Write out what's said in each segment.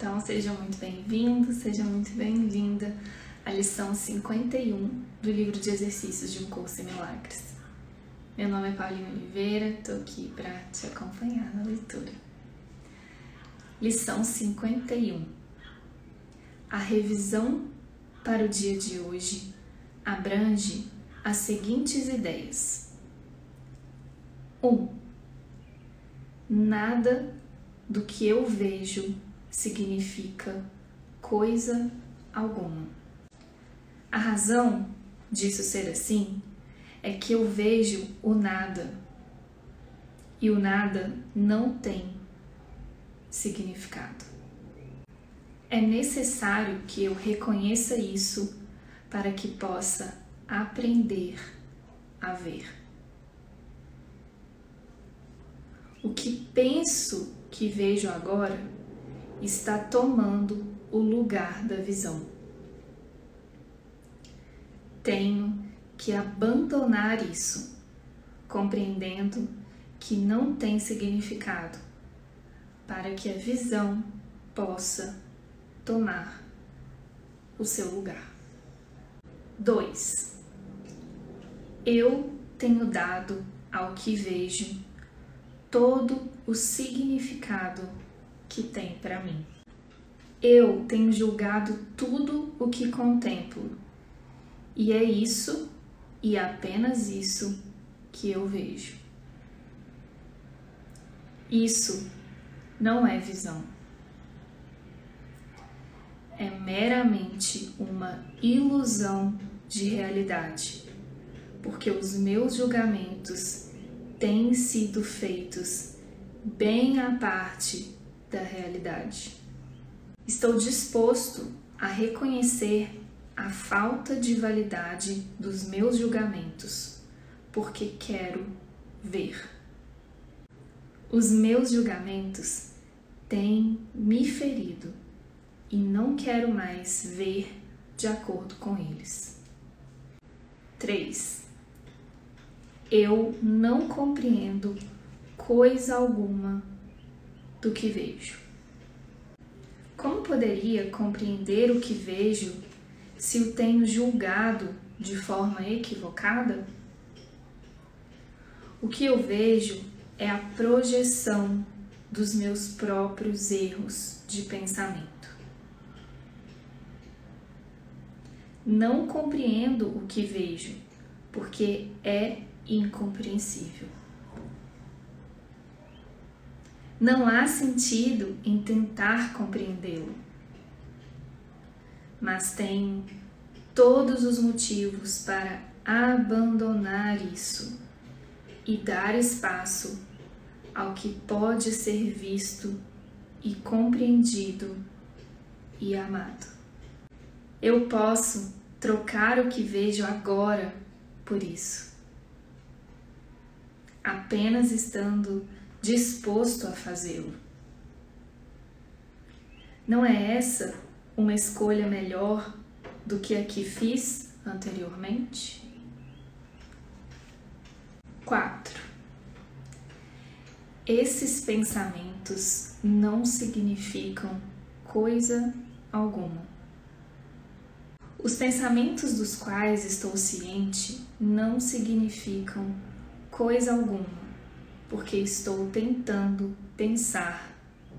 Então, seja muito bem-vindo, seja muito bem-vinda à lição 51 do livro de exercícios de Um Curso em Milagres. Meu nome é Paulinha Oliveira, estou aqui para te acompanhar na leitura. Lição 51. A revisão para o dia de hoje abrange as seguintes ideias. 1. Um, nada do que eu vejo significa coisa alguma. A razão disso ser assim é que eu vejo o nada e o nada não tem significado. É necessário que eu reconheça isso para que possa aprender a ver. O que penso que vejo agora está tomando o lugar da visão. Tenho que abandonar isso, compreendendo que não tem significado, para que a visão possa tomar o seu lugar. 2. Eu tenho dado ao que vejo todo o significado que tem para mim. Eu tenho julgado tudo o que contemplo, e é isso e apenas isso que eu vejo. Isso não é visão. É meramente uma ilusão de realidade, porque os meus julgamentos têm sido feitos bem à parte da realidade. Estou disposto a reconhecer a falta de validade dos meus julgamentos, porque quero ver. Os meus julgamentos têm me ferido e não quero mais ver de acordo com eles. 3. Eu não compreendo coisa alguma do que vejo. Como poderia compreender o que vejo se o tenho julgado de forma equivocada? O que eu vejo é a projeção dos meus próprios erros de pensamento. Não compreendo o que vejo, porque é incompreensível. Não há sentido em tentar compreendê-lo, mas tem todos os motivos para abandonar isso e dar espaço ao que pode ser visto e compreendido e amado. Eu posso trocar o que vejo agora por isso. Apenas estando disposto a fazê-lo. Não é essa uma escolha melhor do que a que fiz anteriormente? 4. Esses pensamentos não significam coisa alguma. Os pensamentos dos quais estou ciente não significam coisa alguma porque estou tentando pensar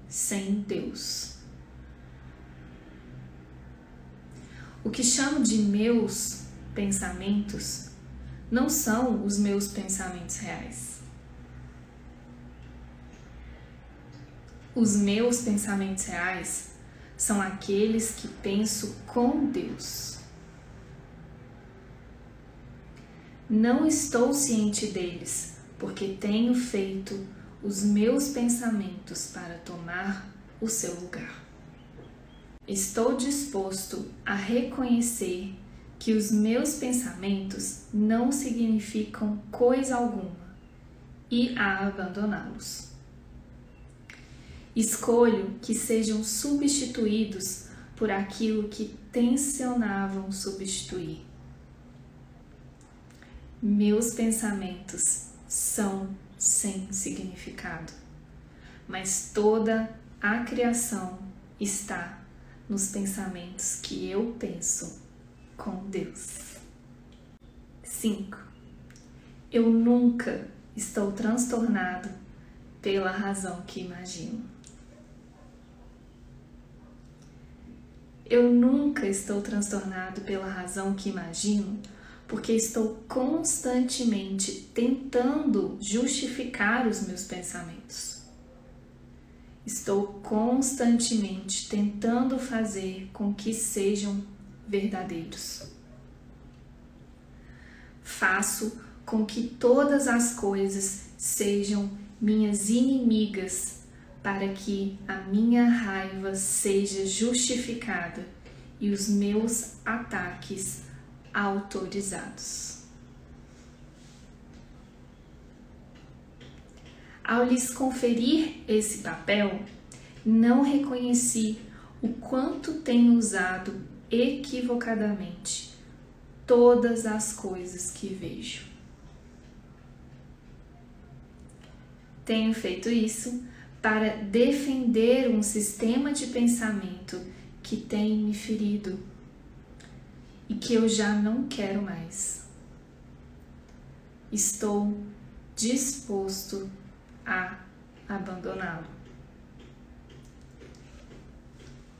sem Deus. O que chamo de meus pensamentos não são os meus pensamentos reais. Os meus pensamentos reais são aqueles que penso com Deus. Não estou ciente deles porque tenho feito os meus pensamentos para tomar o seu lugar. Estou disposto a reconhecer que os meus pensamentos não significam coisa alguma e a abandoná-los. Escolho que sejam substituídos por aquilo que tensionavam substituir. Meus pensamentos são sem significado, mas toda a criação está nos pensamentos que eu penso com Deus. 5. Eu nunca estou transtornado pela razão que imagino. Eu nunca estou transtornado pela razão que imagino, porque estou constantemente tentando justificar os meus pensamentos. Estou constantemente tentando fazer com que sejam verdadeiros. Faço com que todas as coisas sejam minhas inimigas para que a minha raiva seja justificada e os meus ataques autorizados. Ao lhes conferir esse papel, não reconheci o quanto tenho usado equivocadamente todas as coisas que vejo. Tenho feito isso para defender um sistema de pensamento que tem me ferido e que eu já não quero mais. Estou disposto a abandoná-lo.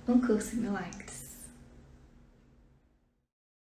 Um curso me like.